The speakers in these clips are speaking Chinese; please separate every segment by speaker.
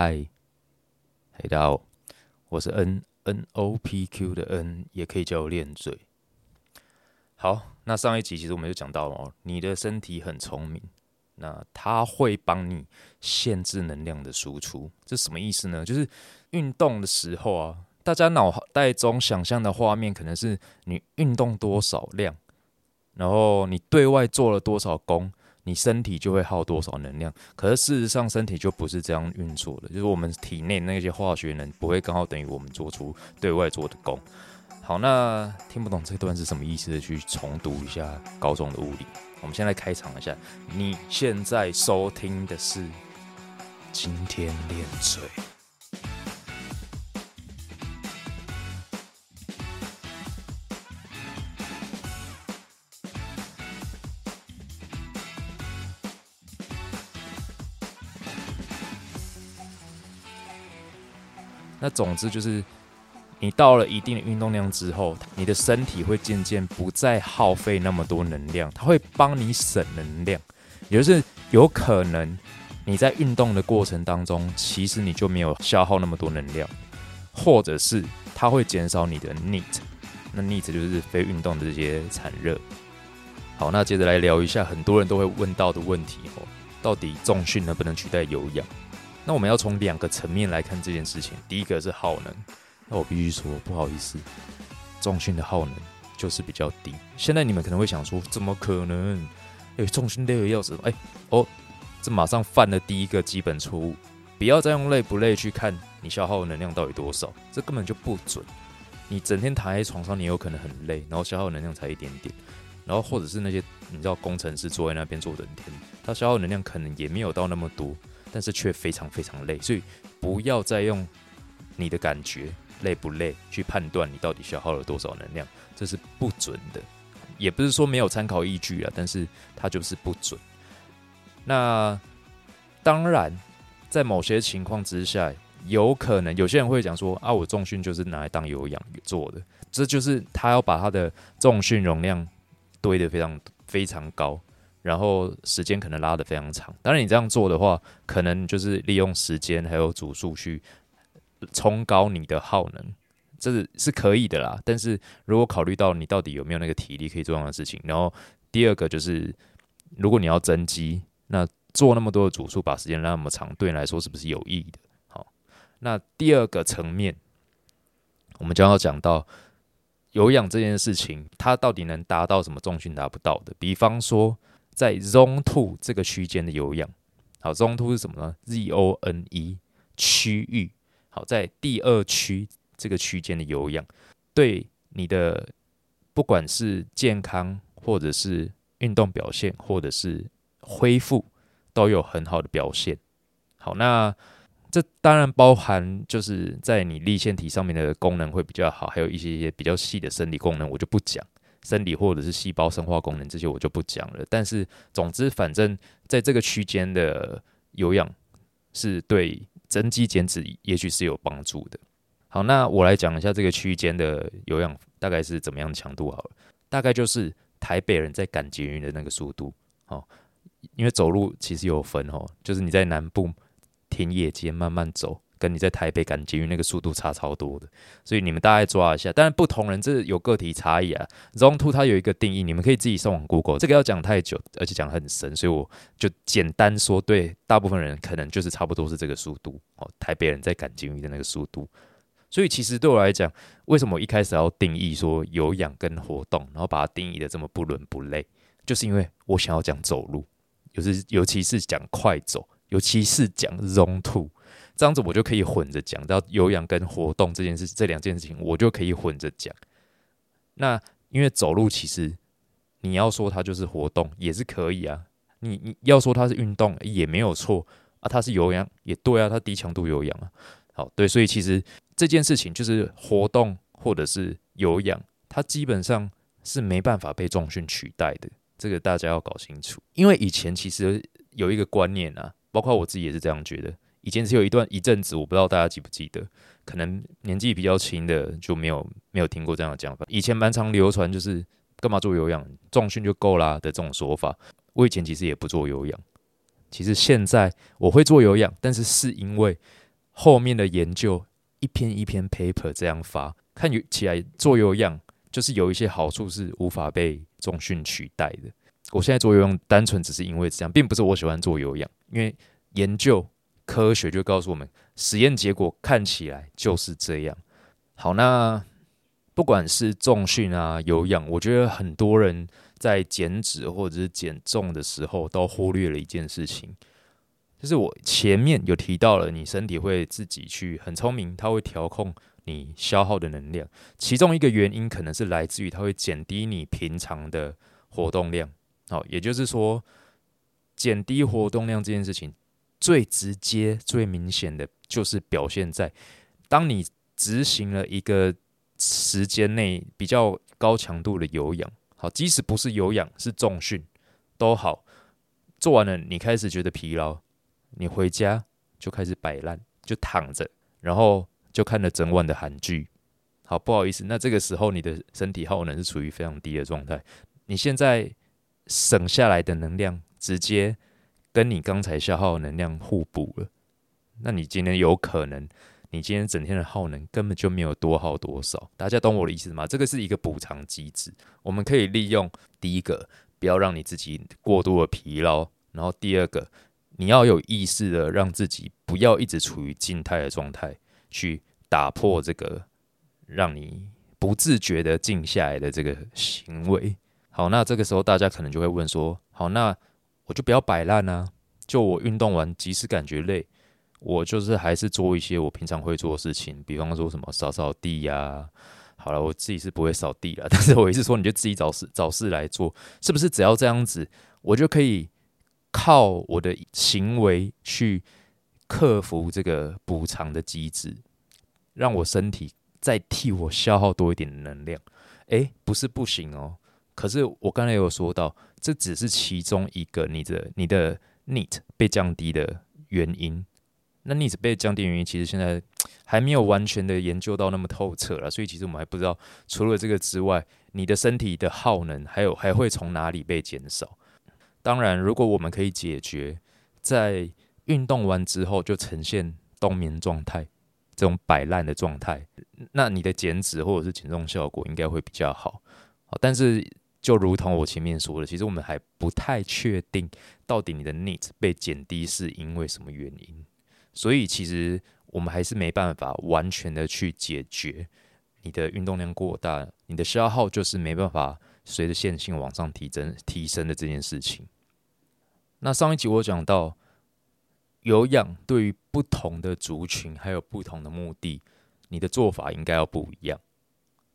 Speaker 1: 嗨，嗨，大家好，我是 N N O P Q 的 N，也可以叫我练嘴。好，那上一集其实我们就讲到哦，你的身体很聪明，那它会帮你限制能量的输出。这什么意思呢？就是运动的时候啊，大家脑袋中想象的画面可能是你运动多少量，然后你对外做了多少功。你身体就会耗多少能量？可是事实上，身体就不是这样运作的。就是我们体内那些化学能不会刚好等于我们做出对外做的功。好，那听不懂这段是什么意思的，去重读一下高中的物理。我们先来开场一下。你现在收听的是今天练嘴。那总之就是，你到了一定的运动量之后，你的身体会渐渐不再耗费那么多能量，它会帮你省能量。也就是有可能你在运动的过程当中，其实你就没有消耗那么多能量，或者是它会减少你的 NEAT。那 NEAT 就是非运动的这些产热。好，那接着来聊一下很多人都会问到的问题哦，到底重训能不能取代有氧？那我们要从两个层面来看这件事情。第一个是耗能，那我必须说不好意思，重训的耗能就是比较低。现在你们可能会想说，怎么可能？哎，重训累的要死！哎，哦，这马上犯了第一个基本错误。不要再用累不累去看你消耗能量到底多少，这根本就不准。你整天躺在床上，你有可能很累，然后消耗能量才一点点。然后或者是那些你知道工程师坐在那边坐整天，他消耗能量可能也没有到那么多。但是却非常非常累，所以不要再用你的感觉累不累去判断你到底消耗了多少能量，这是不准的。也不是说没有参考依据啊，但是它就是不准。那当然，在某些情况之下，有可能有些人会讲说啊，我重训就是拿来当有氧做的，这就是他要把他的重训容量堆得非常非常高。然后时间可能拉得非常长，当然你这样做的话，可能就是利用时间还有组数去冲高你的耗能，这是是可以的啦。但是如果考虑到你到底有没有那个体力可以做这样的事情，然后第二个就是，如果你要增肌，那做那么多的组数，把时间拉那么长，对你来说是不是有意义的？好，那第二个层面，我们将要讲到有氧这件事情，它到底能达到什么重训达不到的？比方说。在 Zone Two 这个区间的有氧，好，Zone Two 是什么呢？Z O N E 区域，好，在第二区这个区间的有氧，对你的不管是健康，或者是运动表现，或者是恢复，都有很好的表现。好，那这当然包含就是在你立腺体上面的功能会比较好，还有一些些比较细的生理功能，我就不讲。生理或者是细胞生化功能这些我就不讲了，但是总之反正在这个区间的有氧是对增肌减脂也许是有帮助的。好，那我来讲一下这个区间的有氧大概是怎么样强度好了，大概就是台北人在赶捷运的那个速度。哦，因为走路其实有分哦，就是你在南部田野间慢慢走。跟你在台北赶捷运那个速度差超多的，所以你们大概抓一下。但是不同人这有个体差异啊。Zone Two 它有一个定义，你们可以自己上网 Google。这个要讲太久，而且讲很深，所以我就简单说，对大部分人可能就是差不多是这个速度哦。台北人在赶捷运的那个速度，所以其实对我来讲，为什么我一开始要定义说有氧跟活动，然后把它定义的这么不伦不类，就是因为我想要讲走路，就是尤其是讲快走，尤其是讲 Zone Two。这样子我就可以混着讲，到有氧跟活动这件事，这两件事情我就可以混着讲。那因为走路其实你要说它就是活动也是可以啊，你你要说它是运动也没有错啊，它是有氧也对啊，它低强度有氧啊。好，对，所以其实这件事情就是活动或者是有氧，它基本上是没办法被重训取代的，这个大家要搞清楚。因为以前其实有一个观念啊，包括我自己也是这样觉得。以前只有一段一阵子，我不知道大家记不记得，可能年纪比较轻的就没有没有听过这样的讲法。以前蛮常流传就是干嘛做有氧，重训就够啦的这种说法。我以前其实也不做有氧，其实现在我会做有氧，但是是因为后面的研究一篇一篇 paper 这样发，看起来做有氧就是有一些好处是无法被重训取代的。我现在做有氧单纯只是因为这样，并不是我喜欢做有氧，因为研究科学就告诉我们，实验结果看起来就是这样。好，那不管是重训啊、有氧，我觉得很多人在减脂或者是减重的时候，都忽略了一件事情，就是我前面有提到了，你身体会自己去很聪明，它会调控你消耗的能量。其中一个原因可能是来自于它会减低你平常的活动量。好，也就是说，减低活动量这件事情，最直接、最明显的就是表现在当你。执行了一个时间内比较高强度的有氧，好，即使不是有氧，是重训都好。做完了，你开始觉得疲劳，你回家就开始摆烂，就躺着，然后就看了整晚的韩剧。好，不好意思，那这个时候你的身体耗能是处于非常低的状态。你现在省下来的能量，直接跟你刚才消耗能量互补了。那你今天有可能。你今天整天的耗能根本就没有多耗多少，大家懂我的意思吗？这个是一个补偿机制，我们可以利用第一个，不要让你自己过度的疲劳，然后第二个，你要有意识的让自己不要一直处于静态的状态，去打破这个让你不自觉的静下来的这个行为。好，那这个时候大家可能就会问说，好，那我就不要摆烂啊，就我运动完即使感觉累。我就是还是做一些我平常会做的事情，比方说什么扫扫地呀。好了，我自己是不会扫地了，但是我一直说你就自己找事找事来做，是不是？只要这样子，我就可以靠我的行为去克服这个补偿的机制，让我身体再替我消耗多一点能量。诶，不是不行哦。可是我刚才有说到，这只是其中一个你的你的 NEAT 被降低的原因。那逆子被降低原因，其实现在还没有完全的研究到那么透彻了，所以其实我们还不知道，除了这个之外，你的身体的耗能还有还会从哪里被减少。当然，如果我们可以解决在运动完之后就呈现冬眠状态这种摆烂的状态，那你的减脂或者是减重效果应该会比较。好，但是就如同我前面说的，其实我们还不太确定到底你的 NEAT 被减低是因为什么原因。所以其实我们还是没办法完全的去解决你的运动量过大，你的消耗就是没办法随着线性往上提升提升的这件事情。那上一集我讲到有氧对于不同的族群还有不同的目的，你的做法应该要不一样。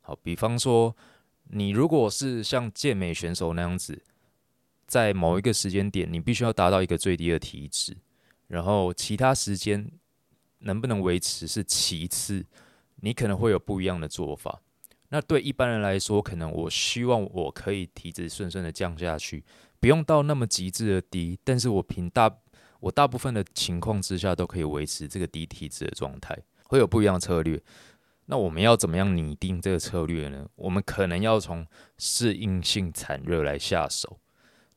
Speaker 1: 好，比方说你如果是像健美选手那样子，在某一个时间点，你必须要达到一个最低的体脂。然后其他时间能不能维持是其次，你可能会有不一样的做法。那对一般人来说，可能我希望我可以体脂顺顺的降下去，不用到那么极致的低，但是我凭大我大部分的情况之下都可以维持这个低体脂的状态，会有不一样的策略。那我们要怎么样拟定这个策略呢？我们可能要从适应性产热来下手。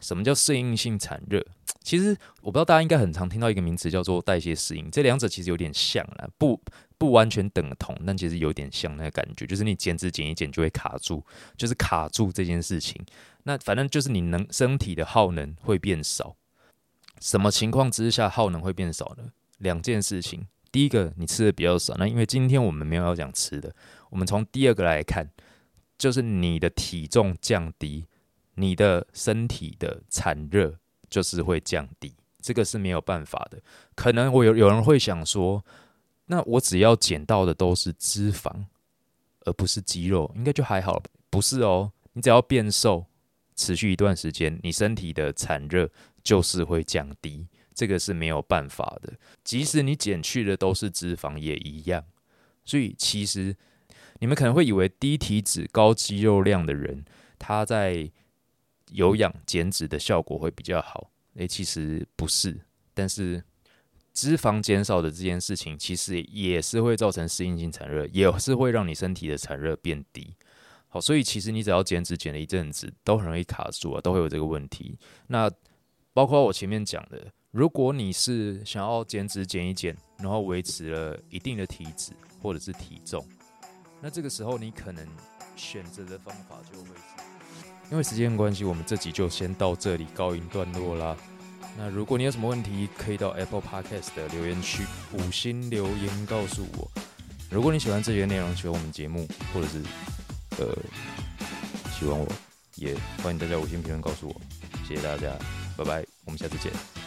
Speaker 1: 什么叫适应性产热？其实我不知道大家应该很常听到一个名词叫做代谢适应，这两者其实有点像啦，不不完全等同，但其实有点像那个感觉，就是你减脂减一减就会卡住，就是卡住这件事情。那反正就是你能身体的耗能会变少。什么情况之下耗能会变少呢？两件事情，第一个你吃的比较少，那因为今天我们没有要讲吃的，我们从第二个来看，就是你的体重降低。你的身体的产热就是会降低，这个是没有办法的。可能我有有人会想说，那我只要减到的都是脂肪，而不是肌肉，应该就还好。不是哦，你只要变瘦，持续一段时间，你身体的产热就是会降低，这个是没有办法的。即使你减去的都是脂肪，也一样。所以其实你们可能会以为低体脂高肌肉量的人，他在有氧减脂的效果会比较好，诶，其实不是，但是脂肪减少的这件事情，其实也是会造成适应性产热，也是会让你身体的产热变低。好，所以其实你只要减脂减了一阵子，都很容易卡住啊，都会有这个问题。那包括我前面讲的，如果你是想要减脂减一减，然后维持了一定的体脂或者是体重，那这个时候你可能选择的方法就会是。因为时间关系，我们这集就先到这里告一段落啦。那如果你有什么问题，可以到 Apple Podcast 的留言区五星留言告诉我。如果你喜欢这些内容，喜欢我们节目，或者是呃喜欢我，也欢迎大家五星评论告诉我。谢谢大家，拜拜，我们下次见。